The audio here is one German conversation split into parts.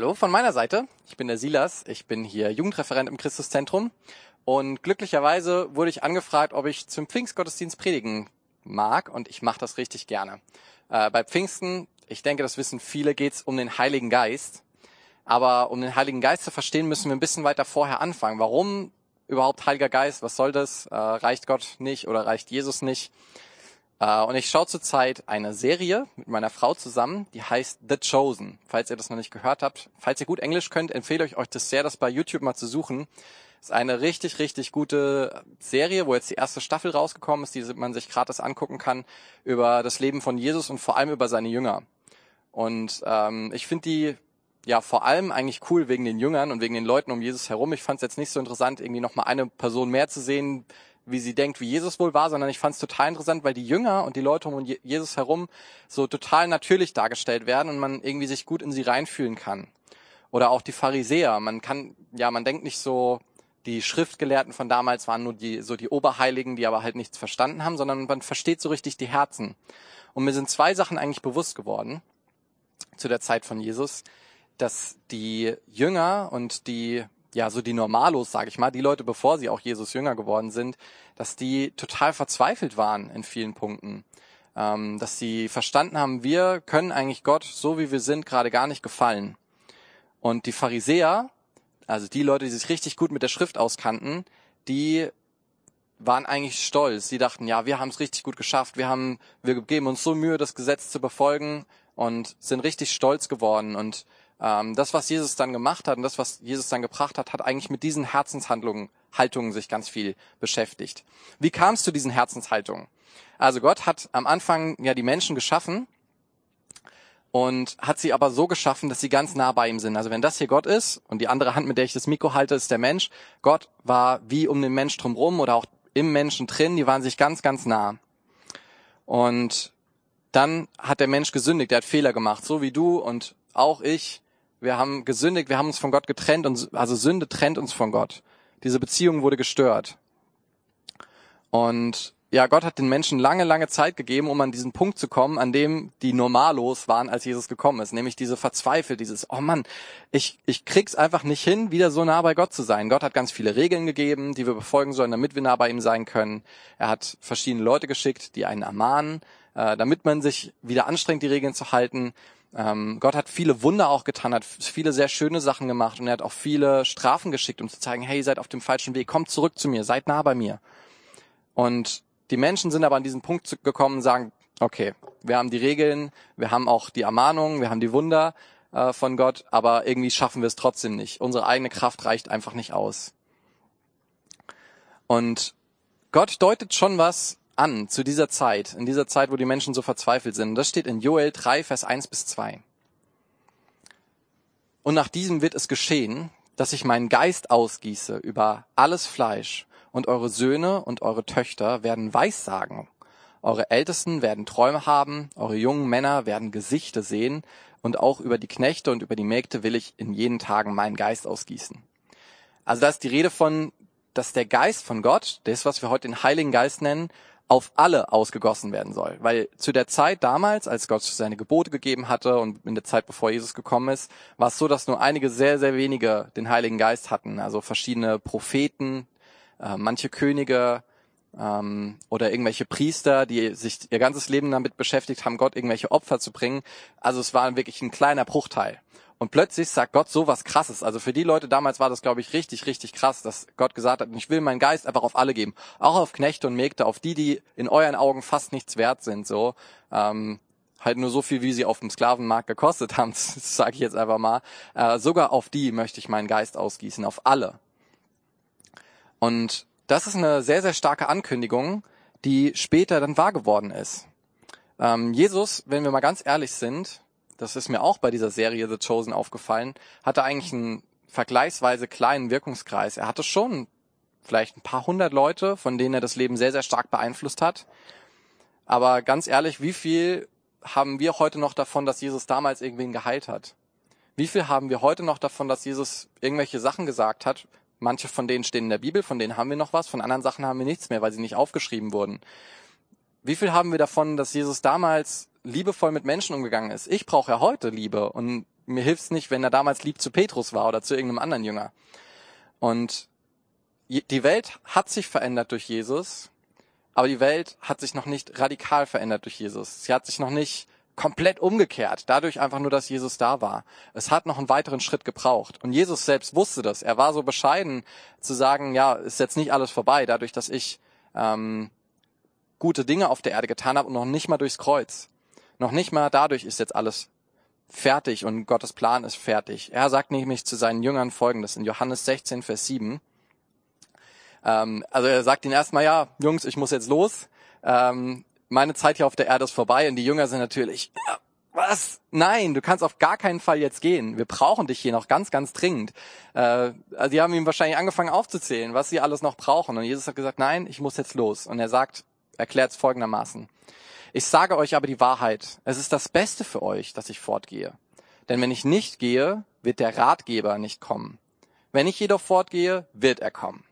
Hallo von meiner Seite. Ich bin der Silas. Ich bin hier Jugendreferent im Christuszentrum. Und glücklicherweise wurde ich angefragt, ob ich zum Pfingstgottesdienst predigen mag. Und ich mache das richtig gerne. Äh, bei Pfingsten, ich denke, das wissen viele, geht es um den Heiligen Geist. Aber um den Heiligen Geist zu verstehen, müssen wir ein bisschen weiter vorher anfangen. Warum überhaupt Heiliger Geist? Was soll das? Äh, reicht Gott nicht oder reicht Jesus nicht? Äh, und ich schaue zurzeit eine Serie mit meiner Frau zusammen, die heißt The Chosen. Falls ihr das noch nicht gehört habt, falls ihr gut Englisch könnt, empfehle ich euch das sehr, das bei YouTube mal zu suchen. Ist eine richtig, richtig gute Serie, wo jetzt die erste Staffel rausgekommen ist, die man sich gratis angucken kann, über das Leben von Jesus und vor allem über seine Jünger. Und ähm, ich finde die ja vor allem eigentlich cool wegen den Jüngern und wegen den Leuten um Jesus herum. Ich fand es jetzt nicht so interessant, irgendwie noch mal eine Person mehr zu sehen, wie sie denkt, wie Jesus wohl war, sondern ich fand es total interessant, weil die Jünger und die Leute um Jesus herum so total natürlich dargestellt werden und man irgendwie sich gut in sie reinfühlen kann. Oder auch die Pharisäer. Man kann, ja, man denkt nicht so, die Schriftgelehrten von damals waren nur die, so die Oberheiligen, die aber halt nichts verstanden haben, sondern man versteht so richtig die Herzen. Und mir sind zwei Sachen eigentlich bewusst geworden zu der Zeit von Jesus, dass die Jünger und die ja, so die Normalos, sage ich mal, die Leute, bevor sie auch Jesus Jünger geworden sind, dass die total verzweifelt waren in vielen Punkten. Ähm, dass sie verstanden haben, wir können eigentlich Gott, so wie wir sind, gerade gar nicht gefallen. Und die Pharisäer, also die Leute, die sich richtig gut mit der Schrift auskannten, die waren eigentlich stolz. Sie dachten, ja, wir haben es richtig gut geschafft, wir haben, wir geben uns so Mühe, das Gesetz zu befolgen und sind richtig stolz geworden und das, was Jesus dann gemacht hat und das, was Jesus dann gebracht hat, hat eigentlich mit diesen Herzenshandlungen, Haltungen sich ganz viel beschäftigt. Wie kam es zu diesen Herzenshaltungen? Also Gott hat am Anfang ja die Menschen geschaffen und hat sie aber so geschaffen, dass sie ganz nah bei ihm sind. Also wenn das hier Gott ist und die andere Hand, mit der ich das Mikro halte, ist der Mensch, Gott war wie um den Mensch drumherum oder auch im Menschen drin, die waren sich ganz, ganz nah. Und dann hat der Mensch gesündigt, der hat Fehler gemacht, so wie du und auch ich wir haben gesündigt, wir haben uns von Gott getrennt und also Sünde trennt uns von Gott. Diese Beziehung wurde gestört. Und ja, Gott hat den Menschen lange, lange Zeit gegeben, um an diesen Punkt zu kommen, an dem die normallos waren, als Jesus gekommen ist. Nämlich diese verzweifelt, dieses, oh Mann, ich, ich krieg's einfach nicht hin, wieder so nah bei Gott zu sein. Gott hat ganz viele Regeln gegeben, die wir befolgen sollen, damit wir nah bei ihm sein können. Er hat verschiedene Leute geschickt, die einen ermahnen, äh, damit man sich wieder anstrengt, die Regeln zu halten. Ähm, Gott hat viele Wunder auch getan, hat viele sehr schöne Sachen gemacht und er hat auch viele Strafen geschickt, um zu zeigen, hey, ihr seid auf dem falschen Weg, kommt zurück zu mir, seid nah bei mir. Und die Menschen sind aber an diesen Punkt gekommen und sagen, okay, wir haben die Regeln, wir haben auch die Ermahnungen, wir haben die Wunder äh, von Gott, aber irgendwie schaffen wir es trotzdem nicht. Unsere eigene Kraft reicht einfach nicht aus. Und Gott deutet schon was an zu dieser Zeit, in dieser Zeit, wo die Menschen so verzweifelt sind. Das steht in Joel 3, Vers 1 bis 2. Und nach diesem wird es geschehen, dass ich meinen Geist ausgieße über alles Fleisch, und eure Söhne und eure Töchter werden Weissagen. Eure Ältesten werden Träume haben, eure jungen Männer werden Gesichter sehen, und auch über die Knechte und über die Mägde will ich in jenen Tagen meinen Geist ausgießen. Also da ist die Rede von, dass der Geist von Gott, das, was wir heute den Heiligen Geist nennen, auf alle ausgegossen werden soll. Weil zu der Zeit damals, als Gott seine Gebote gegeben hatte und in der Zeit, bevor Jesus gekommen ist, war es so, dass nur einige sehr, sehr wenige den Heiligen Geist hatten. Also verschiedene Propheten, äh, manche Könige ähm, oder irgendwelche Priester, die sich ihr ganzes Leben damit beschäftigt haben, Gott irgendwelche Opfer zu bringen. Also es war wirklich ein kleiner Bruchteil. Und plötzlich sagt Gott so was krasses. Also für die Leute damals war das, glaube ich, richtig, richtig krass, dass Gott gesagt hat, ich will meinen Geist einfach auf alle geben. Auch auf Knechte und Mägde, auf die, die in euren Augen fast nichts wert sind, so. Ähm, halt nur so viel, wie sie auf dem Sklavenmarkt gekostet haben, sage ich jetzt einfach mal. Äh, sogar auf die möchte ich meinen Geist ausgießen, auf alle. Und das ist eine sehr, sehr starke Ankündigung, die später dann wahr geworden ist. Ähm, Jesus, wenn wir mal ganz ehrlich sind, das ist mir auch bei dieser Serie The Chosen aufgefallen, hatte eigentlich einen vergleichsweise kleinen Wirkungskreis. Er hatte schon vielleicht ein paar hundert Leute, von denen er das Leben sehr, sehr stark beeinflusst hat. Aber ganz ehrlich, wie viel haben wir heute noch davon, dass Jesus damals irgendwen geheilt hat? Wie viel haben wir heute noch davon, dass Jesus irgendwelche Sachen gesagt hat? Manche von denen stehen in der Bibel, von denen haben wir noch was, von anderen Sachen haben wir nichts mehr, weil sie nicht aufgeschrieben wurden. Wie viel haben wir davon, dass Jesus damals liebevoll mit Menschen umgegangen ist. Ich brauche ja heute Liebe und mir hilft's nicht, wenn er damals lieb zu Petrus war oder zu irgendeinem anderen Jünger. Und die Welt hat sich verändert durch Jesus, aber die Welt hat sich noch nicht radikal verändert durch Jesus. Sie hat sich noch nicht komplett umgekehrt, dadurch einfach nur, dass Jesus da war. Es hat noch einen weiteren Schritt gebraucht. Und Jesus selbst wusste das. Er war so bescheiden zu sagen, ja, ist jetzt nicht alles vorbei, dadurch, dass ich ähm, gute Dinge auf der Erde getan habe und noch nicht mal durchs Kreuz. Noch nicht mal dadurch ist jetzt alles fertig und Gottes Plan ist fertig. Er sagt nämlich zu seinen Jüngern folgendes in Johannes 16, Vers 7. Ähm, also er sagt ihnen erstmal, ja, Jungs, ich muss jetzt los. Ähm, meine Zeit hier auf der Erde ist vorbei und die Jünger sind natürlich, ja, was? Nein, du kannst auf gar keinen Fall jetzt gehen. Wir brauchen dich hier noch ganz, ganz dringend. Äh, also die haben ihm wahrscheinlich angefangen aufzuzählen, was sie alles noch brauchen. Und Jesus hat gesagt, nein, ich muss jetzt los. Und er sagt, erklärt es folgendermaßen. Ich sage euch aber die Wahrheit. Es ist das Beste für euch, dass ich fortgehe. Denn wenn ich nicht gehe, wird der Ratgeber nicht kommen. Wenn ich jedoch fortgehe, wird er kommen.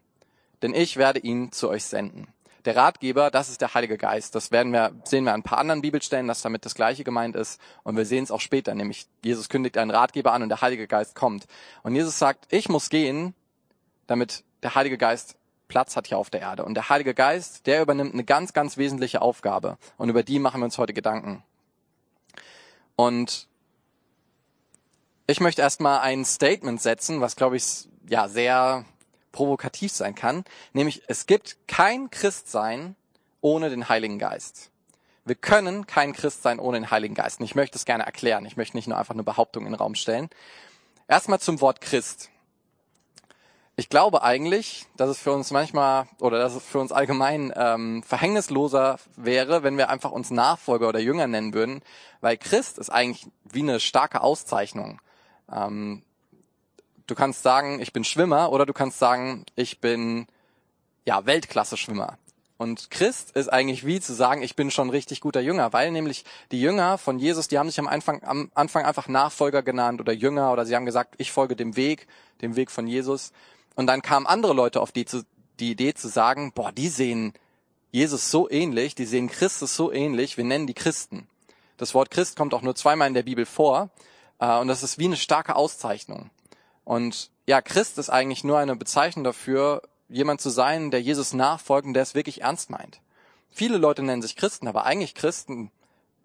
Denn ich werde ihn zu euch senden. Der Ratgeber, das ist der Heilige Geist. Das werden wir, sehen wir an ein paar anderen Bibelstellen, dass damit das Gleiche gemeint ist. Und wir sehen es auch später, nämlich Jesus kündigt einen Ratgeber an und der Heilige Geist kommt. Und Jesus sagt, ich muss gehen, damit der Heilige Geist Platz hat hier auf der Erde. Und der Heilige Geist, der übernimmt eine ganz, ganz wesentliche Aufgabe. Und über die machen wir uns heute Gedanken. Und ich möchte erstmal ein Statement setzen, was, glaube ich, ja, sehr provokativ sein kann, nämlich es gibt kein Christsein ohne den Heiligen Geist. Wir können kein Christ sein ohne den Heiligen Geist. Und ich möchte es gerne erklären. Ich möchte nicht nur einfach eine Behauptung in den Raum stellen. Erstmal zum Wort Christ. Ich glaube eigentlich, dass es für uns manchmal oder dass es für uns allgemein ähm, verhängnisloser wäre, wenn wir einfach uns Nachfolger oder Jünger nennen würden, weil Christ ist eigentlich wie eine starke Auszeichnung. Ähm, Du kannst sagen, ich bin Schwimmer oder du kannst sagen, ich bin ja Weltklasse-Schwimmer. Und Christ ist eigentlich wie zu sagen, ich bin schon richtig guter Jünger, weil nämlich die Jünger von Jesus, die haben sich am Anfang, am Anfang einfach Nachfolger genannt oder Jünger oder sie haben gesagt, ich folge dem Weg, dem Weg von Jesus. Und dann kamen andere Leute auf die, die Idee zu sagen, boah, die sehen Jesus so ähnlich, die sehen Christus so ähnlich, wir nennen die Christen. Das Wort Christ kommt auch nur zweimal in der Bibel vor äh, und das ist wie eine starke Auszeichnung. Und ja, Christ ist eigentlich nur eine Bezeichnung dafür, jemand zu sein, der Jesus nachfolgt und der es wirklich ernst meint. Viele Leute nennen sich Christen, aber eigentlich Christen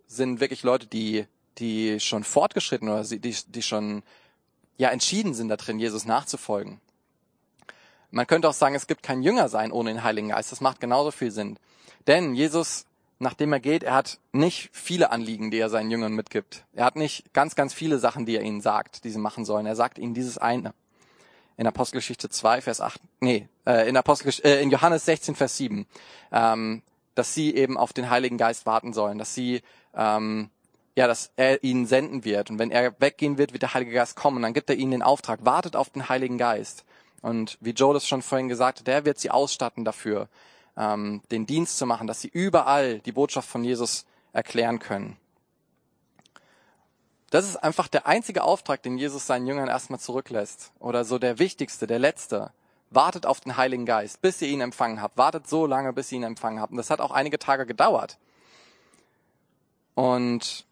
sind wirklich Leute, die, die schon fortgeschritten oder die, die schon, ja, entschieden sind da drin, Jesus nachzufolgen. Man könnte auch sagen, es gibt kein Jünger sein ohne den Heiligen Geist. Das macht genauso viel Sinn. Denn Jesus nachdem er geht, er hat nicht viele Anliegen, die er seinen Jüngern mitgibt. Er hat nicht ganz, ganz viele Sachen, die er ihnen sagt, die sie machen sollen. Er sagt ihnen dieses eine. In Apostelgeschichte 2, Vers 8, nee, äh, in, Apostelgesch äh, in Johannes 16, Vers 7, ähm, dass sie eben auf den Heiligen Geist warten sollen, dass sie, ähm, ja, dass er ihnen senden wird. Und wenn er weggehen wird, wird der Heilige Geist kommen. Und dann gibt er ihnen den Auftrag, wartet auf den Heiligen Geist. Und wie Joe das schon vorhin gesagt hat, der wird sie ausstatten dafür, ähm, den Dienst zu machen, dass sie überall die Botschaft von Jesus erklären können. Das ist einfach der einzige Auftrag, den Jesus seinen Jüngern erstmal zurücklässt. Oder so der wichtigste, der letzte. Wartet auf den Heiligen Geist, bis ihr ihn empfangen habt. Wartet so lange, bis ihr ihn empfangen habt. Und das hat auch einige Tage gedauert. Und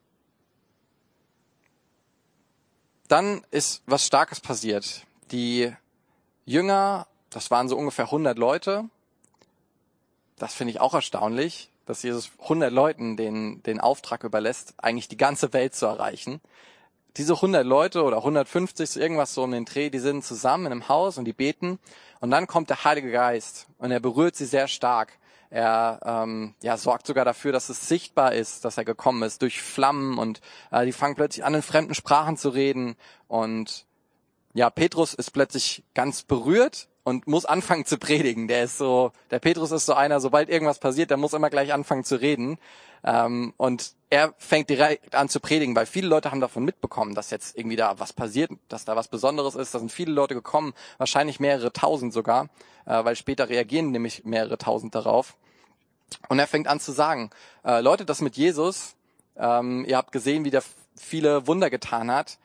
dann ist was Starkes passiert. Die Jünger, das waren so ungefähr 100 Leute, das finde ich auch erstaunlich, dass Jesus 100 Leuten den, den Auftrag überlässt, eigentlich die ganze Welt zu erreichen. Diese 100 Leute oder 150, irgendwas so um den Dreh, die sind zusammen in einem Haus und die beten. Und dann kommt der Heilige Geist und er berührt sie sehr stark. Er ähm, ja, sorgt sogar dafür, dass es sichtbar ist, dass er gekommen ist, durch Flammen und äh, die fangen plötzlich an, in fremden Sprachen zu reden. Und ja, Petrus ist plötzlich ganz berührt und muss anfangen zu predigen. Der ist so, der Petrus ist so einer, sobald irgendwas passiert, der muss immer gleich anfangen zu reden. Ähm, und er fängt direkt an zu predigen, weil viele Leute haben davon mitbekommen, dass jetzt irgendwie da was passiert, dass da was Besonderes ist. Da sind viele Leute gekommen, wahrscheinlich mehrere tausend sogar, äh, weil später reagieren nämlich mehrere tausend darauf. Und er fängt an zu sagen, äh, Leute, das mit Jesus, ähm, ihr habt gesehen, wie der viele Wunder getan hat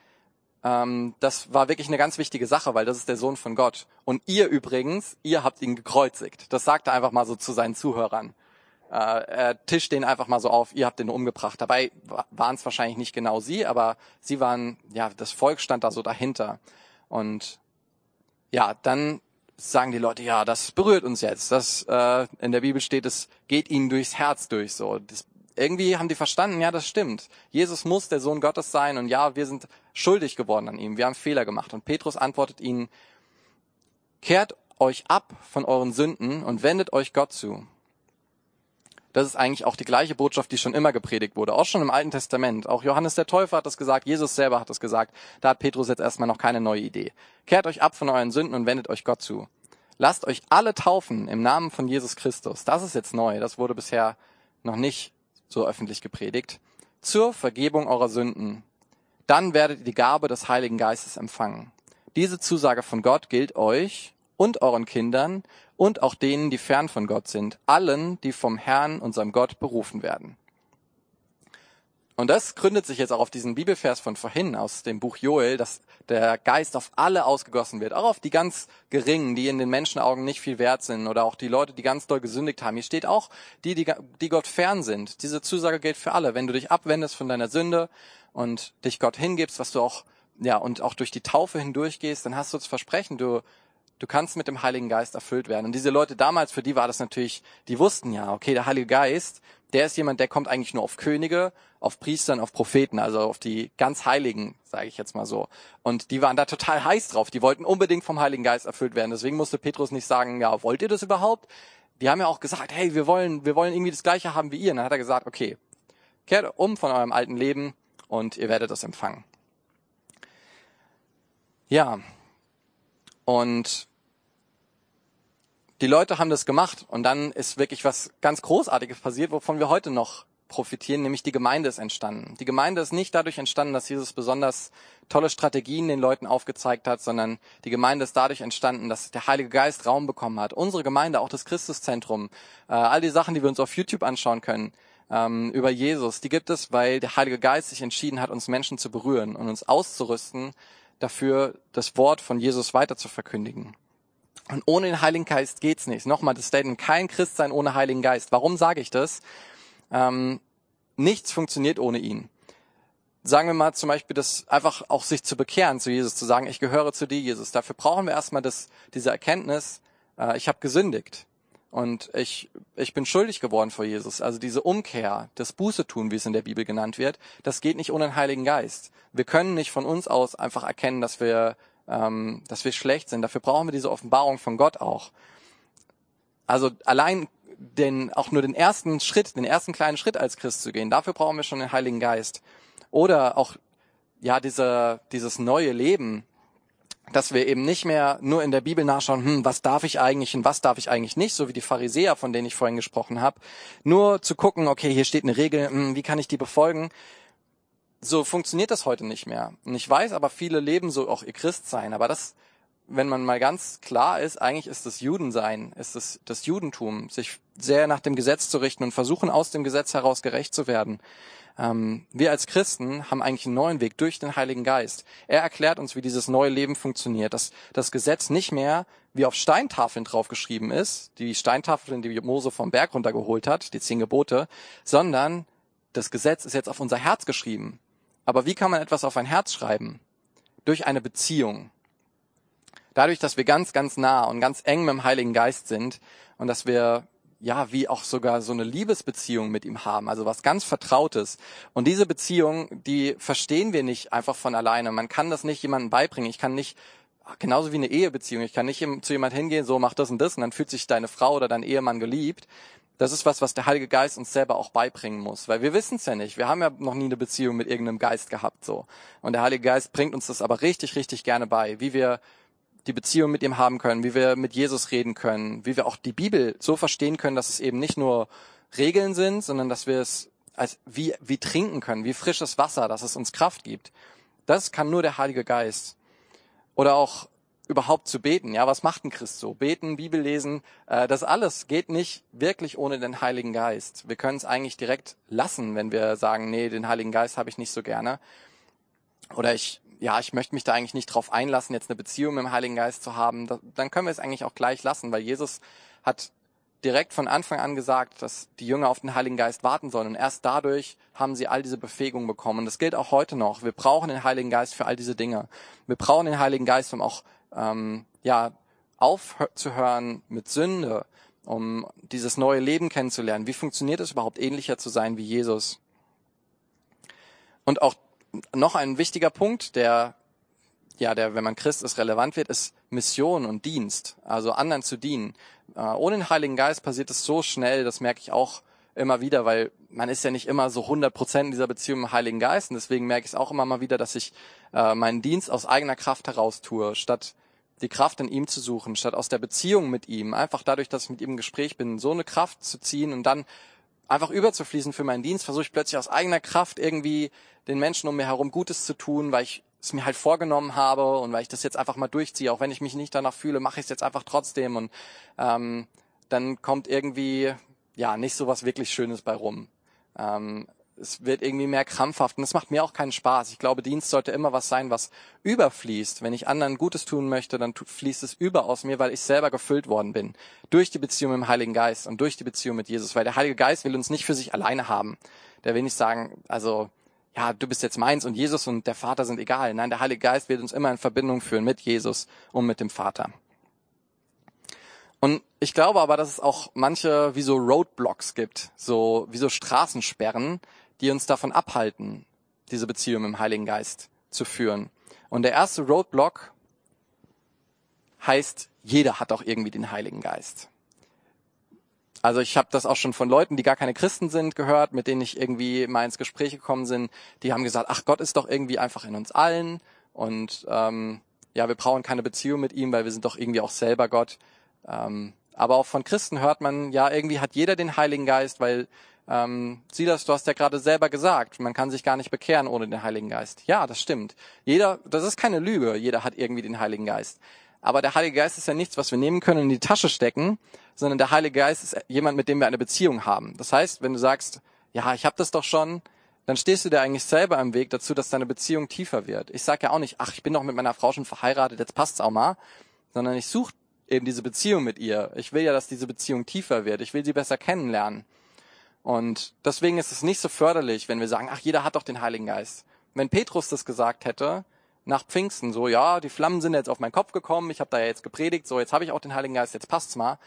ähm, das war wirklich eine ganz wichtige Sache, weil das ist der Sohn von Gott. Und ihr übrigens, ihr habt ihn gekreuzigt. Das sagt er einfach mal so zu seinen Zuhörern. Äh, er tischt den einfach mal so auf, ihr habt den umgebracht. Dabei waren es wahrscheinlich nicht genau sie, aber sie waren, ja, das Volk stand da so dahinter. Und ja, dann sagen die Leute, ja, das berührt uns jetzt. Das äh, in der Bibel steht, es geht ihnen durchs Herz durch. So, das, irgendwie haben die verstanden, ja, das stimmt. Jesus muss der Sohn Gottes sein und ja, wir sind schuldig geworden an ihm. Wir haben Fehler gemacht. Und Petrus antwortet ihnen: Kehrt euch ab von euren Sünden und wendet euch Gott zu. Das ist eigentlich auch die gleiche Botschaft, die schon immer gepredigt wurde, auch schon im Alten Testament. Auch Johannes der Täufer hat das gesagt, Jesus selber hat das gesagt. Da hat Petrus jetzt erstmal noch keine neue Idee. Kehrt euch ab von euren Sünden und wendet euch Gott zu. Lasst euch alle taufen im Namen von Jesus Christus. Das ist jetzt neu. Das wurde bisher noch nicht so öffentlich gepredigt. Zur Vergebung eurer Sünden. Dann werdet ihr die Gabe des Heiligen Geistes empfangen. Diese Zusage von Gott gilt euch und euren Kindern und auch denen, die fern von Gott sind, allen, die vom Herrn, unserem Gott, berufen werden. Und das gründet sich jetzt auch auf diesen Bibelvers von vorhin aus dem Buch Joel, dass der Geist auf alle ausgegossen wird, auch auf die ganz geringen, die in den Menschenaugen nicht viel wert sind oder auch die Leute, die ganz doll gesündigt haben. Hier steht auch die, die, die Gott fern sind. Diese Zusage gilt für alle. Wenn du dich abwendest von deiner Sünde und dich Gott hingibst, was du auch, ja, und auch durch die Taufe hindurchgehst, dann hast du das Versprechen, du du kannst mit dem Heiligen Geist erfüllt werden. Und diese Leute damals, für die war das natürlich, die wussten ja, okay, der Heilige Geist, der ist jemand, der kommt eigentlich nur auf Könige, auf Priestern, auf Propheten, also auf die ganz Heiligen, sage ich jetzt mal so. Und die waren da total heiß drauf. Die wollten unbedingt vom Heiligen Geist erfüllt werden. Deswegen musste Petrus nicht sagen, ja, wollt ihr das überhaupt? Die haben ja auch gesagt, hey, wir wollen, wir wollen irgendwie das Gleiche haben wie ihr. Und dann hat er gesagt, okay, kehrt um von eurem alten Leben und ihr werdet das empfangen. Ja, und die Leute haben das gemacht und dann ist wirklich was ganz Großartiges passiert, wovon wir heute noch profitieren, nämlich die Gemeinde ist entstanden. Die Gemeinde ist nicht dadurch entstanden, dass Jesus besonders tolle Strategien den Leuten aufgezeigt hat, sondern die Gemeinde ist dadurch entstanden, dass der Heilige Geist Raum bekommen hat. Unsere Gemeinde, auch das Christuszentrum, äh, all die Sachen, die wir uns auf YouTube anschauen können, ähm, über Jesus, die gibt es, weil der Heilige Geist sich entschieden hat, uns Menschen zu berühren und uns auszurüsten, dafür das Wort von Jesus weiter zu verkündigen. Und ohne den Heiligen Geist geht's nicht. Nochmal das Statement, kein Christ sein ohne Heiligen Geist. Warum sage ich das? Ähm, nichts funktioniert ohne ihn. Sagen wir mal zum Beispiel, das einfach auch sich zu bekehren zu Jesus, zu sagen, ich gehöre zu dir, Jesus. Dafür brauchen wir erstmal das, diese Erkenntnis, äh, ich habe gesündigt. Und ich, ich bin schuldig geworden vor Jesus. Also diese Umkehr, das Buße tun, wie es in der Bibel genannt wird, das geht nicht ohne den Heiligen Geist. Wir können nicht von uns aus einfach erkennen, dass wir ähm, dass wir schlecht sind. Dafür brauchen wir diese Offenbarung von Gott auch. Also allein den, auch nur den ersten Schritt, den ersten kleinen Schritt als Christ zu gehen, dafür brauchen wir schon den Heiligen Geist. Oder auch, ja, diese, dieses neue Leben, dass wir eben nicht mehr nur in der Bibel nachschauen, hm, was darf ich eigentlich und was darf ich eigentlich nicht, so wie die Pharisäer, von denen ich vorhin gesprochen habe. Nur zu gucken, okay, hier steht eine Regel, hm, wie kann ich die befolgen? So funktioniert das heute nicht mehr. Und ich weiß, aber viele leben so auch ihr Christsein. Aber das, wenn man mal ganz klar ist, eigentlich ist das Judensein, ist das, das Judentum, sich sehr nach dem Gesetz zu richten und versuchen, aus dem Gesetz heraus gerecht zu werden. Ähm, wir als Christen haben eigentlich einen neuen Weg durch den Heiligen Geist. Er erklärt uns, wie dieses neue Leben funktioniert, dass das Gesetz nicht mehr wie auf Steintafeln draufgeschrieben ist, die Steintafeln, die Mose vom Berg runtergeholt hat, die zehn Gebote, sondern das Gesetz ist jetzt auf unser Herz geschrieben. Aber wie kann man etwas auf ein Herz schreiben? Durch eine Beziehung. Dadurch, dass wir ganz, ganz nah und ganz eng mit dem Heiligen Geist sind und dass wir ja, wie auch sogar so eine Liebesbeziehung mit ihm haben, also was ganz Vertrautes. Und diese Beziehung, die verstehen wir nicht einfach von alleine. Man kann das nicht jemandem beibringen. Ich kann nicht, genauso wie eine Ehebeziehung, ich kann nicht zu jemand hingehen, so mach das und das und dann fühlt sich deine Frau oder dein Ehemann geliebt, das ist was, was der Heilige Geist uns selber auch beibringen muss, weil wir wissen es ja nicht. Wir haben ja noch nie eine Beziehung mit irgendeinem Geist gehabt, so. Und der Heilige Geist bringt uns das aber richtig, richtig gerne bei, wie wir die Beziehung mit ihm haben können, wie wir mit Jesus reden können, wie wir auch die Bibel so verstehen können, dass es eben nicht nur Regeln sind, sondern dass wir es als wie, wie trinken können, wie frisches Wasser, dass es uns Kraft gibt. Das kann nur der Heilige Geist. Oder auch überhaupt zu beten. Ja, was macht ein Christ so? Beten, Bibel lesen, äh, das alles geht nicht wirklich ohne den Heiligen Geist. Wir können es eigentlich direkt lassen, wenn wir sagen, nee, den Heiligen Geist habe ich nicht so gerne. Oder ich, ja, ich möchte mich da eigentlich nicht drauf einlassen, jetzt eine Beziehung mit dem Heiligen Geist zu haben. dann können wir es eigentlich auch gleich lassen, weil Jesus hat direkt von Anfang an gesagt, dass die Jünger auf den Heiligen Geist warten sollen. Und erst dadurch haben sie all diese Befähigung bekommen. Und das gilt auch heute noch. Wir brauchen den Heiligen Geist für all diese Dinge. Wir brauchen den Heiligen Geist, um auch ähm, ja aufzuhören mit Sünde, um dieses neue Leben kennenzulernen. Wie funktioniert es überhaupt, ähnlicher zu sein wie Jesus? Und auch noch ein wichtiger Punkt, der ja, der, wenn man Christ ist, relevant wird, ist Mission und Dienst, also anderen zu dienen. Äh, ohne den Heiligen Geist passiert es so schnell, das merke ich auch immer wieder, weil man ist ja nicht immer so 100 Prozent in dieser Beziehung dem Heiligen Geist. Und deswegen merke ich es auch immer mal wieder, dass ich äh, meinen Dienst aus eigener Kraft heraus tue, statt die Kraft in ihm zu suchen, statt aus der Beziehung mit ihm, einfach dadurch, dass ich mit ihm im Gespräch bin, so eine Kraft zu ziehen und dann einfach überzufließen für meinen Dienst, versuche ich plötzlich aus eigener Kraft irgendwie den Menschen um mir herum Gutes zu tun, weil ich es mir halt vorgenommen habe und weil ich das jetzt einfach mal durchziehe, auch wenn ich mich nicht danach fühle, mache ich es jetzt einfach trotzdem. Und ähm, dann kommt irgendwie ja nicht so was wirklich Schönes bei rum. Ähm, es wird irgendwie mehr krampfhaft und es macht mir auch keinen Spaß. Ich glaube, Dienst sollte immer was sein, was überfließt. Wenn ich anderen Gutes tun möchte, dann fließt es über aus mir, weil ich selber gefüllt worden bin. Durch die Beziehung mit dem Heiligen Geist und durch die Beziehung mit Jesus. Weil der Heilige Geist will uns nicht für sich alleine haben. Der will nicht sagen, also, ja, du bist jetzt meins und Jesus und der Vater sind egal. Nein, der Heilige Geist will uns immer in Verbindung führen mit Jesus und mit dem Vater. Und ich glaube aber, dass es auch manche wie so Roadblocks gibt, so wie so Straßensperren, die uns davon abhalten, diese Beziehung dem Heiligen Geist zu führen. Und der erste Roadblock heißt, jeder hat auch irgendwie den Heiligen Geist. Also ich habe das auch schon von Leuten, die gar keine Christen sind, gehört, mit denen ich irgendwie mal ins Gespräch gekommen bin. Die haben gesagt, ach Gott ist doch irgendwie einfach in uns allen und ähm, ja, wir brauchen keine Beziehung mit ihm, weil wir sind doch irgendwie auch selber Gott. Ähm, aber auch von Christen hört man, ja, irgendwie hat jeder den Heiligen Geist, weil ähm, Silas, du hast ja gerade selber gesagt, man kann sich gar nicht bekehren ohne den Heiligen Geist. Ja, das stimmt. Jeder, das ist keine Lüge, jeder hat irgendwie den Heiligen Geist. Aber der Heilige Geist ist ja nichts, was wir nehmen können und in die Tasche stecken, sondern der Heilige Geist ist jemand, mit dem wir eine Beziehung haben. Das heißt, wenn du sagst, ja, ich habe das doch schon, dann stehst du dir eigentlich selber im Weg dazu, dass deine Beziehung tiefer wird. Ich sage ja auch nicht, ach, ich bin doch mit meiner Frau schon verheiratet, jetzt passt's auch mal, sondern ich suche eben diese Beziehung mit ihr. Ich will ja, dass diese Beziehung tiefer wird. Ich will sie besser kennenlernen. Und deswegen ist es nicht so förderlich, wenn wir sagen, ach, jeder hat doch den Heiligen Geist. Wenn Petrus das gesagt hätte, nach Pfingsten, so, ja, die Flammen sind jetzt auf meinen Kopf gekommen, ich habe da ja jetzt gepredigt, so, jetzt habe ich auch den Heiligen Geist, jetzt passt's mal.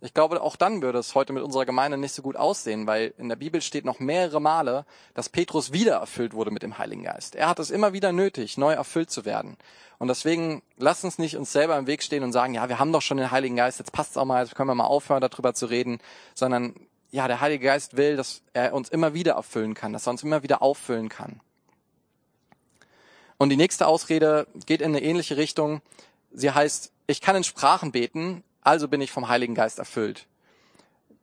Ich glaube, auch dann würde es heute mit unserer Gemeinde nicht so gut aussehen, weil in der Bibel steht noch mehrere Male, dass Petrus wieder erfüllt wurde mit dem Heiligen Geist. Er hat es immer wieder nötig, neu erfüllt zu werden. Und deswegen lasst uns nicht uns selber im Weg stehen und sagen, ja, wir haben doch schon den Heiligen Geist, jetzt passt's auch mal, jetzt können wir mal aufhören, darüber zu reden, sondern ja, der Heilige Geist will, dass er uns immer wieder erfüllen kann, dass er uns immer wieder auffüllen kann. Und die nächste Ausrede geht in eine ähnliche Richtung. Sie heißt, ich kann in Sprachen beten, also bin ich vom Heiligen Geist erfüllt.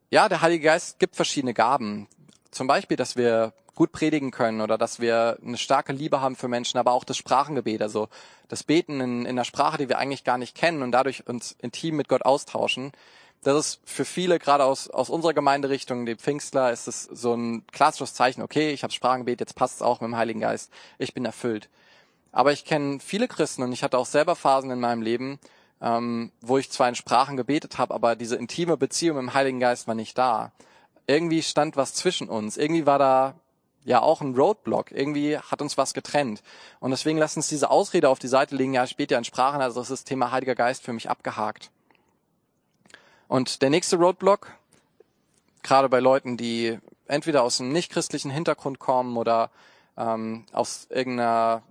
Ja, der Heilige Geist gibt verschiedene Gaben. Zum Beispiel, dass wir gut predigen können oder dass wir eine starke Liebe haben für Menschen, aber auch das Sprachengebet, also das Beten in, in einer Sprache, die wir eigentlich gar nicht kennen und dadurch uns intim mit Gott austauschen das ist für viele, gerade aus, aus unserer Gemeinderichtung, die Pfingstler, ist es so ein klassisches Zeichen, okay, ich habe Sprachengebet, jetzt passt es auch mit dem Heiligen Geist, ich bin erfüllt. Aber ich kenne viele Christen und ich hatte auch selber Phasen in meinem Leben, ähm, wo ich zwar in Sprachen gebetet habe, aber diese intime Beziehung mit dem Heiligen Geist war nicht da. Irgendwie stand was zwischen uns. Irgendwie war da ja auch ein Roadblock. Irgendwie hat uns was getrennt. Und deswegen lass uns diese Ausrede auf die Seite legen, ja, später in Sprachen, also das ist das Thema Heiliger Geist für mich abgehakt. Und der nächste Roadblock, gerade bei Leuten, die entweder aus einem nichtchristlichen Hintergrund kommen oder ähm, aus irgendeiner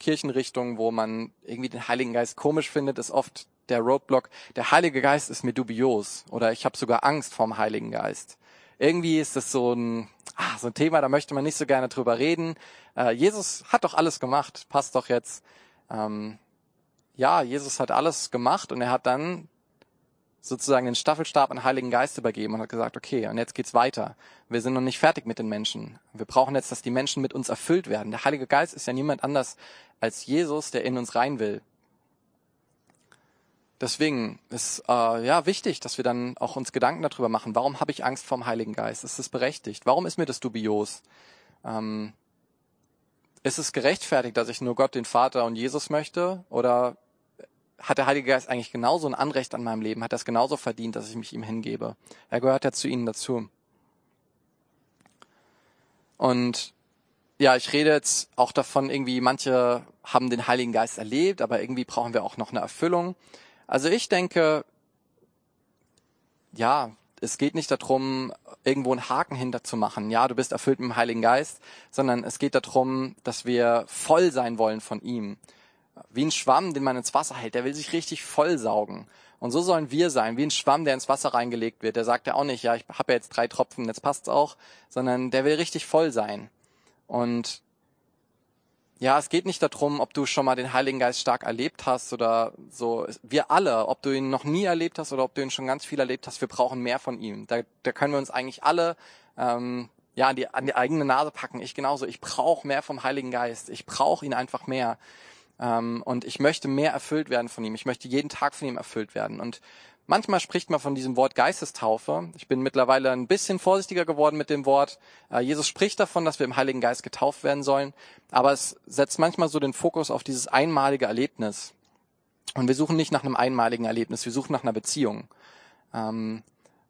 Kirchenrichtung, wo man irgendwie den Heiligen Geist komisch findet, ist oft der Roadblock, der Heilige Geist ist mir dubios oder ich habe sogar Angst vorm Heiligen Geist. Irgendwie ist das so ein, ah, so ein Thema, da möchte man nicht so gerne drüber reden. Äh, Jesus hat doch alles gemacht, passt doch jetzt. Ähm, ja, Jesus hat alles gemacht und er hat dann sozusagen den Staffelstab an Heiligen Geist übergeben und hat gesagt, okay, und jetzt geht's weiter. Wir sind noch nicht fertig mit den Menschen. Wir brauchen jetzt, dass die Menschen mit uns erfüllt werden. Der Heilige Geist ist ja niemand anders als Jesus, der in uns rein will. Deswegen ist äh, ja wichtig, dass wir dann auch uns Gedanken darüber machen. Warum habe ich Angst vorm Heiligen Geist? Ist es berechtigt? Warum ist mir das dubios? Ähm, ist es gerechtfertigt, dass ich nur Gott, den Vater und Jesus möchte? Oder hat der Heilige Geist eigentlich genauso ein Anrecht an meinem Leben, hat er es genauso verdient, dass ich mich ihm hingebe. Er gehört ja zu ihnen dazu. Und ja, ich rede jetzt auch davon, irgendwie manche haben den Heiligen Geist erlebt, aber irgendwie brauchen wir auch noch eine Erfüllung. Also ich denke, ja, es geht nicht darum, irgendwo einen Haken hinter zu machen. Ja, du bist erfüllt mit dem Heiligen Geist, sondern es geht darum, dass wir voll sein wollen von ihm. Wie ein Schwamm, den man ins Wasser hält, der will sich richtig voll saugen. Und so sollen wir sein, wie ein Schwamm, der ins Wasser reingelegt wird. Der sagt ja auch nicht, ja, ich habe ja jetzt drei Tropfen, jetzt passt's auch, sondern der will richtig voll sein. Und ja, es geht nicht darum, ob du schon mal den Heiligen Geist stark erlebt hast oder so. Wir alle, ob du ihn noch nie erlebt hast oder ob du ihn schon ganz viel erlebt hast, wir brauchen mehr von ihm. Da, da können wir uns eigentlich alle ähm, ja an die, an die eigene Nase packen. Ich genauso. Ich brauche mehr vom Heiligen Geist. Ich brauche ihn einfach mehr. Ähm, und ich möchte mehr erfüllt werden von ihm. Ich möchte jeden Tag von ihm erfüllt werden. Und Manchmal spricht man von diesem Wort Geistestaufe. Ich bin mittlerweile ein bisschen vorsichtiger geworden mit dem Wort. Äh, Jesus spricht davon, dass wir im Heiligen Geist getauft werden sollen, aber es setzt manchmal so den Fokus auf dieses einmalige Erlebnis. Und wir suchen nicht nach einem einmaligen Erlebnis, wir suchen nach einer Beziehung. Ähm,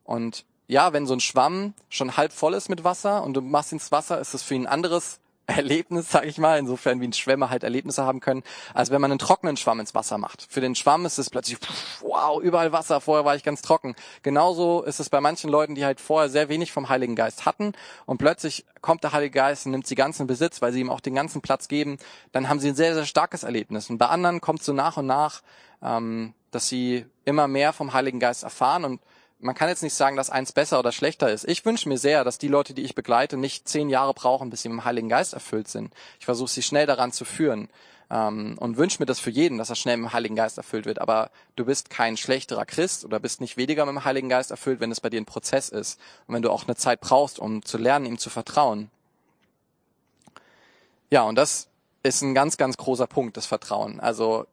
und ja, wenn so ein Schwamm schon halb voll ist mit Wasser und du machst ins Wasser, ist es für ihn ein anderes Erlebnis, sage ich mal, insofern wie ein Schwämme halt Erlebnisse haben können, als wenn man einen trockenen Schwamm ins Wasser macht. Für den Schwamm ist es plötzlich, wow, überall Wasser, vorher war ich ganz trocken. Genauso ist es bei manchen Leuten, die halt vorher sehr wenig vom Heiligen Geist hatten und plötzlich kommt der Heilige Geist und nimmt sie ganzen Besitz, weil sie ihm auch den ganzen Platz geben, dann haben sie ein sehr, sehr starkes Erlebnis. Und bei anderen kommt so nach und nach, ähm, dass sie immer mehr vom Heiligen Geist erfahren und man kann jetzt nicht sagen, dass eins besser oder schlechter ist. Ich wünsche mir sehr, dass die Leute, die ich begleite, nicht zehn Jahre brauchen, bis sie mit dem Heiligen Geist erfüllt sind. Ich versuche sie schnell daran zu führen ähm, und wünsche mir das für jeden, dass er schnell mit dem Heiligen Geist erfüllt wird. Aber du bist kein schlechterer Christ oder bist nicht weniger mit dem Heiligen Geist erfüllt, wenn es bei dir ein Prozess ist und wenn du auch eine Zeit brauchst, um zu lernen, ihm zu vertrauen. Ja, und das ist ein ganz, ganz großer Punkt, das Vertrauen. Also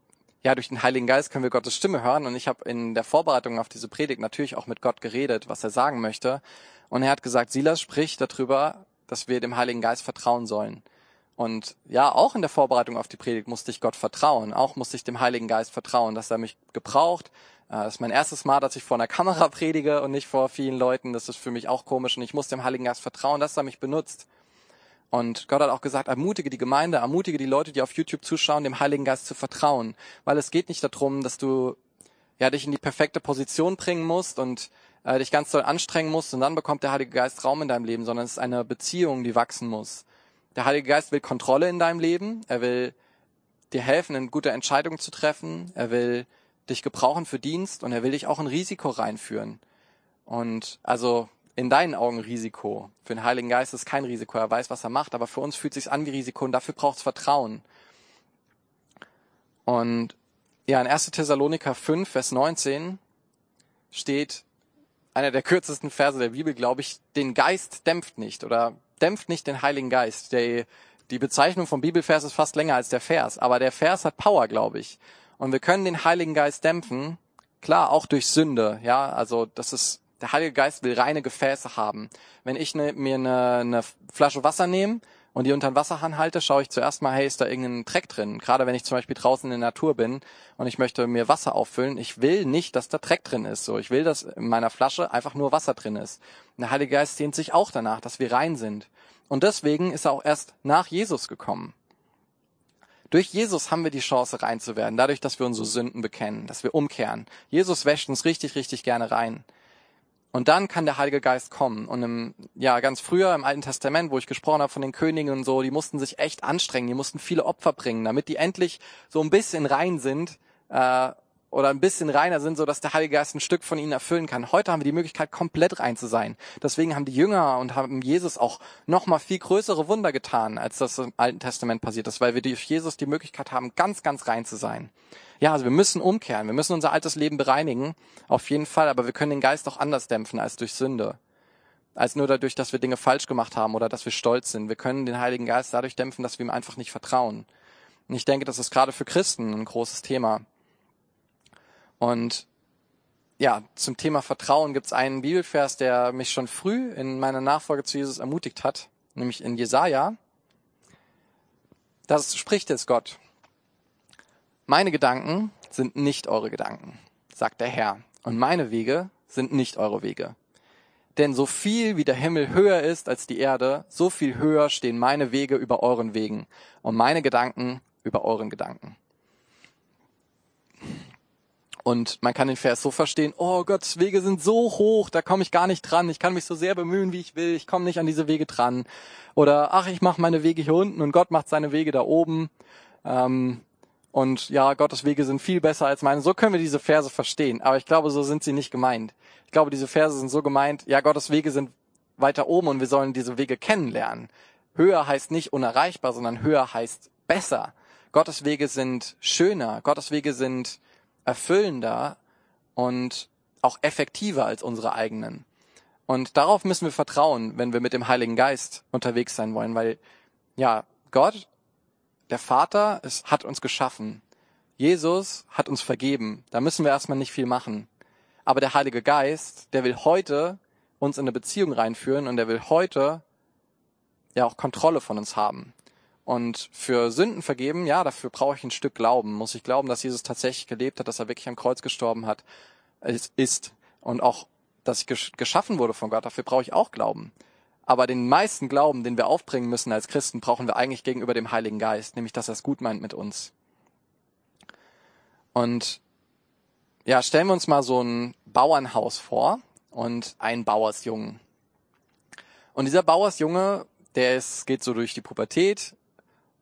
ja, durch den Heiligen Geist können wir Gottes Stimme hören. Und ich habe in der Vorbereitung auf diese Predigt natürlich auch mit Gott geredet, was er sagen möchte. Und er hat gesagt, Silas spricht darüber, dass wir dem Heiligen Geist vertrauen sollen. Und ja, auch in der Vorbereitung auf die Predigt musste ich Gott vertrauen. Auch musste ich dem Heiligen Geist vertrauen, dass er mich gebraucht. Äh, das ist mein erstes Mal, dass ich vor einer Kamera predige und nicht vor vielen Leuten. Das ist für mich auch komisch. Und ich muss dem Heiligen Geist vertrauen, dass er mich benutzt. Und Gott hat auch gesagt, ermutige die Gemeinde, ermutige die Leute, die auf YouTube zuschauen, dem Heiligen Geist zu vertrauen. Weil es geht nicht darum, dass du ja, dich in die perfekte Position bringen musst und äh, dich ganz doll anstrengen musst und dann bekommt der Heilige Geist Raum in deinem Leben, sondern es ist eine Beziehung, die wachsen muss. Der Heilige Geist will Kontrolle in deinem Leben. Er will dir helfen, eine gute Entscheidung zu treffen. Er will dich gebrauchen für Dienst und er will dich auch in Risiko reinführen. Und also in deinen Augen Risiko. Für den Heiligen Geist ist kein Risiko. Er weiß, was er macht, aber für uns fühlt es sich an wie Risiko und dafür braucht es Vertrauen. Und ja, in 1. Thessaloniker 5, Vers 19 steht einer der kürzesten Verse der Bibel, glaube ich, den Geist dämpft nicht oder dämpft nicht den Heiligen Geist. Der, die Bezeichnung vom Bibelvers ist fast länger als der Vers, aber der Vers hat Power, glaube ich. Und wir können den Heiligen Geist dämpfen, klar, auch durch Sünde, ja, also das ist der Heilige Geist will reine Gefäße haben. Wenn ich ne, mir eine, eine Flasche Wasser nehme und die unter den Wasserhahn halte, schaue ich zuerst mal, hey, ist da irgendein Dreck drin? Gerade wenn ich zum Beispiel draußen in der Natur bin und ich möchte mir Wasser auffüllen, ich will nicht, dass da Dreck drin ist. So, ich will, dass in meiner Flasche einfach nur Wasser drin ist. Und der Heilige Geist sehnt sich auch danach, dass wir rein sind. Und deswegen ist er auch erst nach Jesus gekommen. Durch Jesus haben wir die Chance rein zu werden, dadurch, dass wir unsere Sünden bekennen, dass wir umkehren. Jesus wäscht uns richtig, richtig gerne rein. Und dann kann der Heilige Geist kommen. Und im, ja, ganz früher im Alten Testament, wo ich gesprochen habe von den Königen und so, die mussten sich echt anstrengen, die mussten viele Opfer bringen, damit die endlich so ein bisschen rein sind äh, oder ein bisschen reiner sind, so dass der Heilige Geist ein Stück von ihnen erfüllen kann. Heute haben wir die Möglichkeit, komplett rein zu sein. Deswegen haben die Jünger und haben Jesus auch noch mal viel größere Wunder getan, als das im Alten Testament passiert ist, weil wir durch Jesus die Möglichkeit haben, ganz, ganz rein zu sein. Ja, also wir müssen umkehren, wir müssen unser altes Leben bereinigen, auf jeden Fall, aber wir können den Geist auch anders dämpfen als durch Sünde. Als nur dadurch, dass wir Dinge falsch gemacht haben oder dass wir stolz sind. Wir können den Heiligen Geist dadurch dämpfen, dass wir ihm einfach nicht vertrauen. Und ich denke, das ist gerade für Christen ein großes Thema. Und ja, zum Thema Vertrauen gibt es einen Bibelvers, der mich schon früh in meiner Nachfolge zu Jesus ermutigt hat, nämlich in Jesaja. Das spricht jetzt Gott. Meine Gedanken sind nicht eure Gedanken, sagt der Herr, und meine Wege sind nicht eure Wege. Denn so viel wie der Himmel höher ist als die Erde, so viel höher stehen meine Wege über euren Wegen und meine Gedanken über euren Gedanken. Und man kann den Vers so verstehen, oh Gottes Wege sind so hoch, da komme ich gar nicht dran, ich kann mich so sehr bemühen, wie ich will, ich komme nicht an diese Wege dran. Oder ach, ich mache meine Wege hier unten und Gott macht seine Wege da oben. Ähm, und ja, Gottes Wege sind viel besser als meine. So können wir diese Verse verstehen. Aber ich glaube, so sind sie nicht gemeint. Ich glaube, diese Verse sind so gemeint, ja, Gottes Wege sind weiter oben und wir sollen diese Wege kennenlernen. Höher heißt nicht unerreichbar, sondern höher heißt besser. Gottes Wege sind schöner. Gottes Wege sind erfüllender und auch effektiver als unsere eigenen. Und darauf müssen wir vertrauen, wenn wir mit dem Heiligen Geist unterwegs sein wollen, weil ja, Gott, der Vater, es hat uns geschaffen. Jesus hat uns vergeben. Da müssen wir erstmal nicht viel machen. Aber der Heilige Geist, der will heute uns in eine Beziehung reinführen und der will heute ja auch Kontrolle von uns haben. Und für Sünden vergeben, ja, dafür brauche ich ein Stück Glauben. Muss ich glauben, dass Jesus tatsächlich gelebt hat, dass er wirklich am Kreuz gestorben hat, es ist. Und auch, dass ich geschaffen wurde von Gott, dafür brauche ich auch Glauben. Aber den meisten Glauben, den wir aufbringen müssen als Christen, brauchen wir eigentlich gegenüber dem Heiligen Geist, nämlich dass er es gut meint mit uns. Und ja, stellen wir uns mal so ein Bauernhaus vor und ein Bauersjungen. Und dieser Bauersjunge, der ist, geht so durch die Pubertät,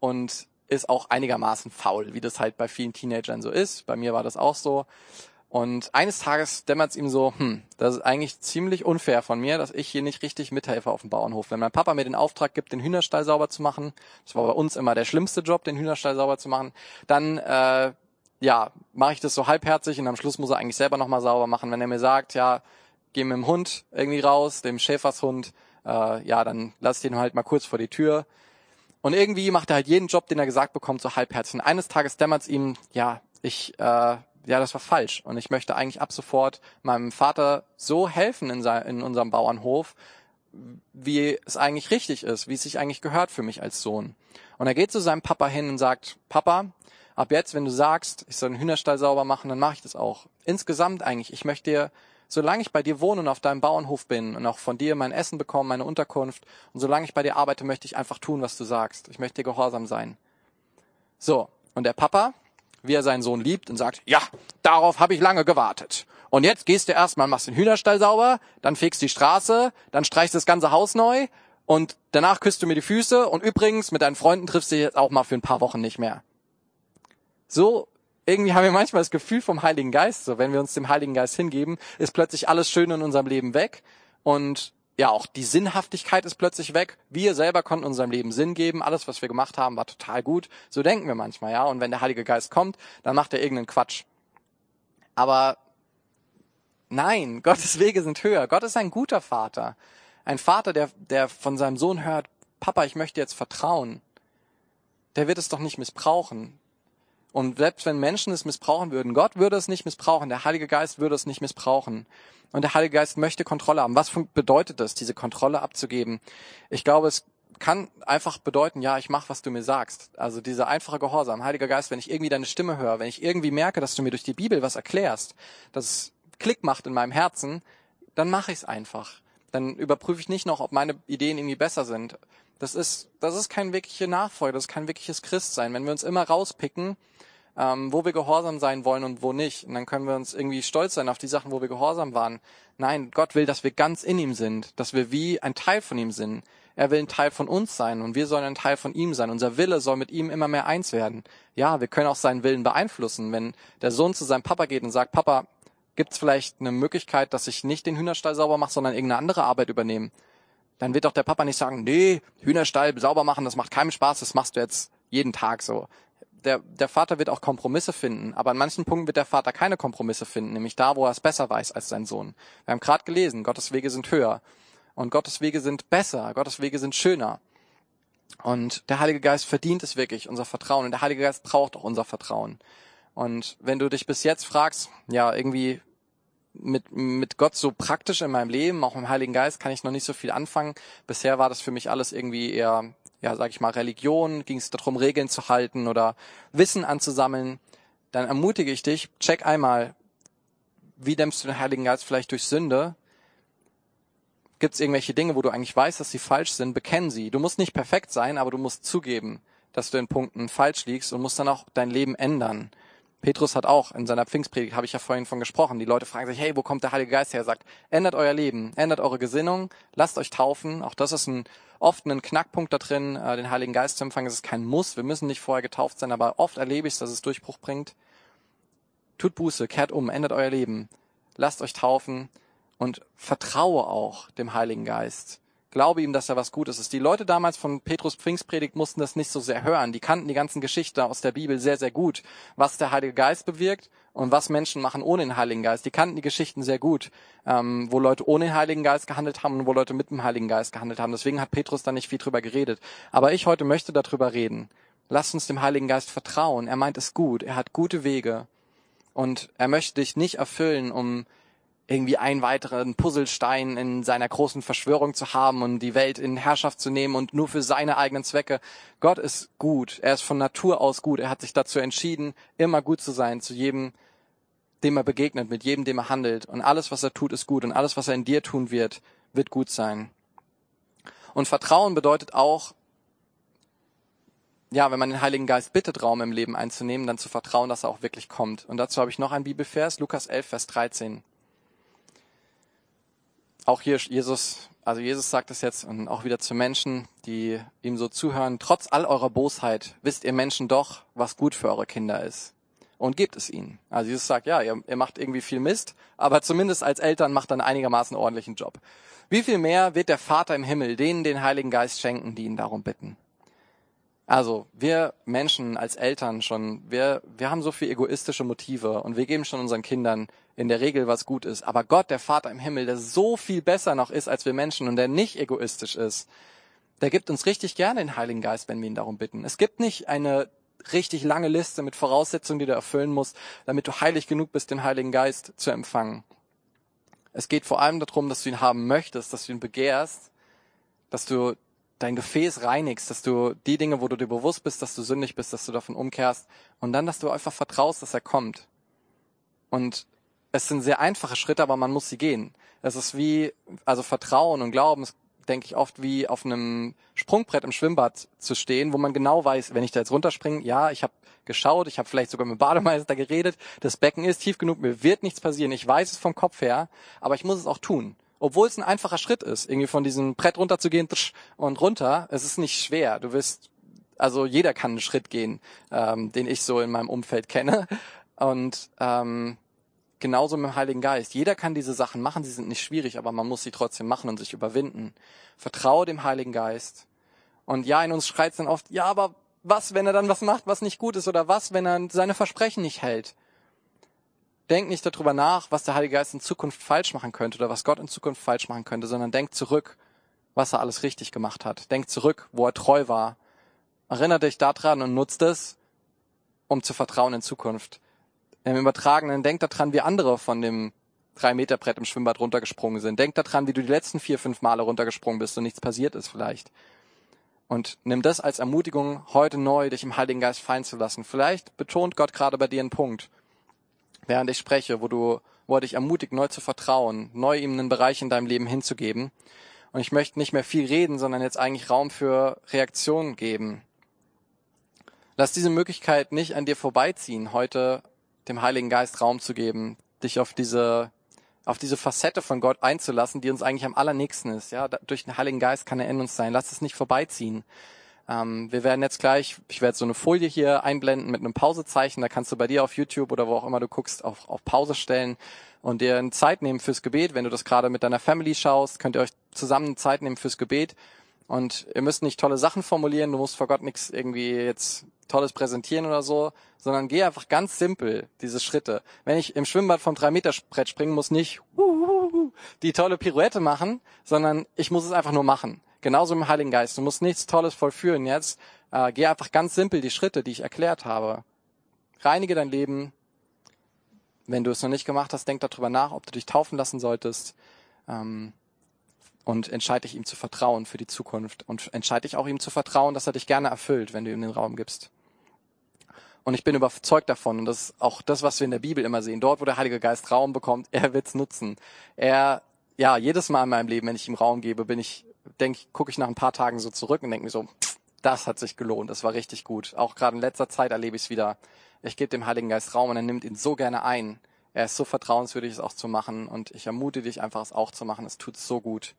und ist auch einigermaßen faul, wie das halt bei vielen Teenagern so ist. Bei mir war das auch so. Und eines Tages dämmert es ihm so, hm, das ist eigentlich ziemlich unfair von mir, dass ich hier nicht richtig mithelfe auf dem Bauernhof. Wenn mein Papa mir den Auftrag gibt, den Hühnerstall sauber zu machen, das war bei uns immer der schlimmste Job, den Hühnerstall sauber zu machen, dann äh, ja, mache ich das so halbherzig und am Schluss muss er eigentlich selber nochmal sauber machen. Wenn er mir sagt, ja, geh mit dem Hund irgendwie raus, dem Schäfershund, äh, ja, dann lass ich den halt mal kurz vor die Tür. Und irgendwie macht er halt jeden Job, den er gesagt bekommt, so halbherzig. Und eines Tages dämmert ihm, ja, ich, äh, ja, das war falsch. Und ich möchte eigentlich ab sofort meinem Vater so helfen in, sein, in unserem Bauernhof, wie es eigentlich richtig ist, wie es sich eigentlich gehört für mich als Sohn. Und er geht zu seinem Papa hin und sagt, Papa, ab jetzt, wenn du sagst, ich soll den Hühnerstall sauber machen, dann mache ich das auch. Insgesamt eigentlich, ich möchte dir solange ich bei dir wohne und auf deinem Bauernhof bin und auch von dir mein Essen bekomme, meine Unterkunft und solange ich bei dir arbeite, möchte ich einfach tun, was du sagst. Ich möchte dir gehorsam sein. So, und der Papa, wie er seinen Sohn liebt und sagt, ja, darauf habe ich lange gewartet. Und jetzt gehst du erstmal, machst den Hühnerstall sauber, dann fegst die Straße, dann streichst das ganze Haus neu und danach küsst du mir die Füße und übrigens mit deinen Freunden triffst du dich jetzt auch mal für ein paar Wochen nicht mehr. So irgendwie haben wir manchmal das Gefühl vom Heiligen Geist, so wenn wir uns dem Heiligen Geist hingeben, ist plötzlich alles schön in unserem Leben weg und ja, auch die Sinnhaftigkeit ist plötzlich weg. Wir selber konnten unserem Leben Sinn geben. Alles, was wir gemacht haben, war total gut. So denken wir manchmal, ja. Und wenn der Heilige Geist kommt, dann macht er irgendeinen Quatsch. Aber nein, Gottes Wege sind höher. Gott ist ein guter Vater. Ein Vater, der, der von seinem Sohn hört, Papa, ich möchte jetzt vertrauen. Der wird es doch nicht missbrauchen. Und selbst wenn Menschen es missbrauchen würden, Gott würde es nicht missbrauchen, der Heilige Geist würde es nicht missbrauchen. Und der Heilige Geist möchte Kontrolle haben. Was bedeutet das, diese Kontrolle abzugeben? Ich glaube, es kann einfach bedeuten, ja, ich mache, was du mir sagst. Also dieser einfache Gehorsam. Heiliger Geist, wenn ich irgendwie deine Stimme höre, wenn ich irgendwie merke, dass du mir durch die Bibel was erklärst, dass es Klick macht in meinem Herzen, dann mache ich es einfach. Dann überprüfe ich nicht noch, ob meine Ideen irgendwie besser sind. Das ist, das ist kein wirkliche Nachfolge, das ist kein wirkliches Christsein. Wenn wir uns immer rauspicken, ähm, wo wir gehorsam sein wollen und wo nicht. Und dann können wir uns irgendwie stolz sein auf die Sachen, wo wir gehorsam waren. Nein, Gott will, dass wir ganz in ihm sind, dass wir wie ein Teil von ihm sind. Er will ein Teil von uns sein und wir sollen ein Teil von ihm sein. Unser Wille soll mit ihm immer mehr eins werden. Ja, wir können auch seinen Willen beeinflussen. Wenn der Sohn zu seinem Papa geht und sagt, Papa, gibt es vielleicht eine Möglichkeit, dass ich nicht den Hühnerstall sauber mache, sondern irgendeine andere Arbeit übernehme? Dann wird doch der Papa nicht sagen, nee, Hühnerstall sauber machen, das macht keinem Spaß, das machst du jetzt jeden Tag so der, der Vater wird auch Kompromisse finden, aber an manchen Punkten wird der Vater keine Kompromisse finden, nämlich da, wo er es besser weiß als sein Sohn. Wir haben gerade gelesen, Gottes Wege sind höher und Gottes Wege sind besser, Gottes Wege sind schöner. Und der Heilige Geist verdient es wirklich, unser Vertrauen. Und der Heilige Geist braucht auch unser Vertrauen. Und wenn du dich bis jetzt fragst, ja, irgendwie mit, mit Gott so praktisch in meinem Leben, auch im Heiligen Geist, kann ich noch nicht so viel anfangen. Bisher war das für mich alles irgendwie eher ja, sag ich mal, Religion, ging es darum, Regeln zu halten oder Wissen anzusammeln, dann ermutige ich dich, check einmal, wie dämmst du den Heiligen Geist vielleicht durch Sünde? Gibt es irgendwelche Dinge, wo du eigentlich weißt, dass sie falsch sind? Bekenn sie. Du musst nicht perfekt sein, aber du musst zugeben, dass du in Punkten falsch liegst und musst dann auch dein Leben ändern. Petrus hat auch in seiner Pfingstpredigt, habe ich ja vorhin von gesprochen, die Leute fragen sich, hey, wo kommt der Heilige Geist her? Er sagt, ändert euer Leben, ändert eure Gesinnung, lasst euch taufen. Auch das ist ein, oft ein Knackpunkt da drin, äh, den Heiligen Geist zu empfangen. Es ist kein Muss, wir müssen nicht vorher getauft sein, aber oft erlebe ich es, dass es Durchbruch bringt. Tut Buße, kehrt um, ändert euer Leben, lasst euch taufen und vertraue auch dem Heiligen Geist. Glaube ihm, dass er was Gutes ist. Die Leute damals von Petrus Pfingstpredigt mussten das nicht so sehr hören. Die kannten die ganzen Geschichten aus der Bibel sehr, sehr gut. Was der Heilige Geist bewirkt und was Menschen machen ohne den Heiligen Geist. Die kannten die Geschichten sehr gut, ähm, wo Leute ohne den Heiligen Geist gehandelt haben und wo Leute mit dem Heiligen Geist gehandelt haben. Deswegen hat Petrus da nicht viel drüber geredet. Aber ich heute möchte darüber reden. Lasst uns dem Heiligen Geist vertrauen. Er meint es gut. Er hat gute Wege. Und er möchte dich nicht erfüllen, um irgendwie einen weiteren Puzzlestein in seiner großen Verschwörung zu haben und die Welt in Herrschaft zu nehmen und nur für seine eigenen Zwecke. Gott ist gut. Er ist von Natur aus gut. Er hat sich dazu entschieden, immer gut zu sein, zu jedem, dem er begegnet, mit jedem, dem er handelt. Und alles, was er tut, ist gut. Und alles, was er in dir tun wird, wird gut sein. Und Vertrauen bedeutet auch, ja, wenn man den Heiligen Geist bittet, Raum im Leben einzunehmen, dann zu vertrauen, dass er auch wirklich kommt. Und dazu habe ich noch ein Bibelvers, Lukas 11, Vers 13 auch hier Jesus, also Jesus sagt es jetzt und auch wieder zu Menschen, die ihm so zuhören, trotz all eurer Bosheit wisst ihr Menschen doch, was gut für eure Kinder ist. Und gebt es ihnen. Also Jesus sagt, ja, ihr, ihr macht irgendwie viel Mist, aber zumindest als Eltern macht dann einigermaßen ordentlichen Job. Wie viel mehr wird der Vater im Himmel denen den Heiligen Geist schenken, die ihn darum bitten? Also, wir Menschen als Eltern schon, wir, wir haben so viel egoistische Motive und wir geben schon unseren Kindern in der Regel was gut ist. Aber Gott, der Vater im Himmel, der so viel besser noch ist als wir Menschen und der nicht egoistisch ist, der gibt uns richtig gerne den Heiligen Geist, wenn wir ihn darum bitten. Es gibt nicht eine richtig lange Liste mit Voraussetzungen, die du erfüllen musst, damit du heilig genug bist, den Heiligen Geist zu empfangen. Es geht vor allem darum, dass du ihn haben möchtest, dass du ihn begehrst, dass du dein Gefäß reinigst, dass du die Dinge, wo du dir bewusst bist, dass du sündig bist, dass du davon umkehrst und dann, dass du einfach vertraust, dass er kommt. Und es sind sehr einfache Schritte, aber man muss sie gehen. Es ist wie, also Vertrauen und Glauben denke ich, oft wie auf einem Sprungbrett im Schwimmbad zu stehen, wo man genau weiß, wenn ich da jetzt runterspringe, ja, ich habe geschaut, ich habe vielleicht sogar mit dem Bademeister geredet, das Becken ist tief genug, mir wird nichts passieren, ich weiß es vom Kopf her, aber ich muss es auch tun obwohl es ein einfacher Schritt ist, irgendwie von diesem Brett runterzugehen und runter, es ist nicht schwer. Du wirst, also jeder kann einen Schritt gehen, ähm, den ich so in meinem Umfeld kenne. Und ähm, genauso mit dem Heiligen Geist. Jeder kann diese Sachen machen, sie sind nicht schwierig, aber man muss sie trotzdem machen und sich überwinden. Vertraue dem Heiligen Geist. Und ja, in uns schreit es dann oft, ja, aber was, wenn er dann was macht, was nicht gut ist? Oder was, wenn er seine Versprechen nicht hält? denk nicht darüber nach, was der Heilige Geist in Zukunft falsch machen könnte oder was Gott in Zukunft falsch machen könnte, sondern denk zurück, was er alles richtig gemacht hat. Denk zurück, wo er treu war. Erinnere dich daran und nutzt es, um zu vertrauen in Zukunft. Im Übertragenen denk daran, wie andere von dem drei Meter Brett im Schwimmbad runtergesprungen sind. Denk daran, wie du die letzten vier, fünf Male runtergesprungen bist und nichts passiert ist vielleicht. Und nimm das als Ermutigung, heute neu dich im Heiligen Geist fallen zu lassen. Vielleicht betont Gott gerade bei dir einen Punkt während ich spreche, wo du, wo er dich ermutigt, neu zu vertrauen, neu ihm einen Bereich in deinem Leben hinzugeben. Und ich möchte nicht mehr viel reden, sondern jetzt eigentlich Raum für Reaktionen geben. Lass diese Möglichkeit nicht an dir vorbeiziehen, heute dem Heiligen Geist Raum zu geben, dich auf diese, auf diese Facette von Gott einzulassen, die uns eigentlich am allernächsten ist. Ja, durch den Heiligen Geist kann er in uns sein. Lass es nicht vorbeiziehen. Ähm, wir werden jetzt gleich, ich werde so eine Folie hier einblenden mit einem Pausezeichen. Da kannst du bei dir auf YouTube oder wo auch immer du guckst, auf, auf Pause stellen und dir Zeit nehmen fürs Gebet. Wenn du das gerade mit deiner Family schaust, könnt ihr euch zusammen Zeit nehmen fürs Gebet. Und ihr müsst nicht tolle Sachen formulieren, du musst vor Gott nichts irgendwie jetzt Tolles präsentieren oder so, sondern geh einfach ganz simpel diese Schritte. Wenn ich im Schwimmbad vom 3-Meter-Brett springen muss, nicht die tolle Pirouette machen, sondern ich muss es einfach nur machen. Genauso im Heiligen Geist. Du musst nichts Tolles vollführen jetzt. Äh, geh einfach ganz simpel die Schritte, die ich erklärt habe. Reinige dein Leben. Wenn du es noch nicht gemacht hast, denk darüber nach, ob du dich taufen lassen solltest. Ähm, und entscheide dich ihm zu vertrauen für die Zukunft. Und entscheide dich auch ihm zu vertrauen, dass er dich gerne erfüllt, wenn du ihm den Raum gibst. Und ich bin überzeugt davon, und das ist auch das, was wir in der Bibel immer sehen, dort, wo der Heilige Geist Raum bekommt, er wird's nutzen. Er, ja, jedes Mal in meinem Leben, wenn ich ihm Raum gebe, bin ich, denke ich, gucke ich nach ein paar Tagen so zurück und denke mir so, das hat sich gelohnt, das war richtig gut. Auch gerade in letzter Zeit erlebe ich es wieder. Ich gebe dem Heiligen Geist Raum und er nimmt ihn so gerne ein. Er ist so vertrauenswürdig, es auch zu machen und ich ermute dich einfach, es auch zu machen. Es tut so gut.